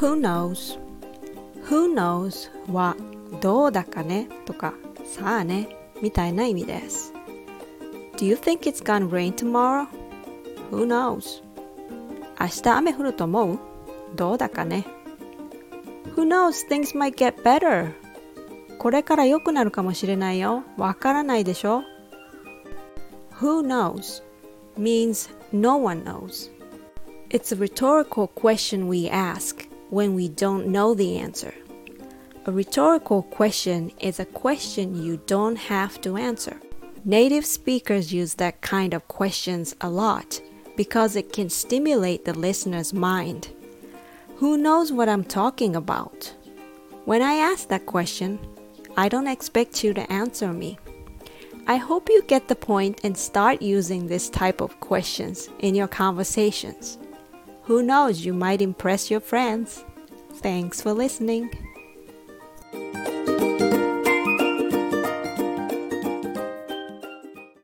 Who knows? Who knows はどうだかねとかさあねみたいな意味です。Do you think it's gonna rain tomorrow? Who knows? 明日雨降ると思うどうだかね Who knows things might get better? これから良くなるかもしれないよ。わからないでしょ Who knows means no one knows. It's a rhetorical question we ask when we don't know the answer. A rhetorical question is a question you don't have to answer. Native speakers use that kind of questions a lot because it can stimulate the listener's mind. Who knows what I'm talking about? When I ask that question, I don't expect you to answer me. I hope you get the point and start using this type of questions in your conversations. Who knows, you might impress your friends. Thanks for listening.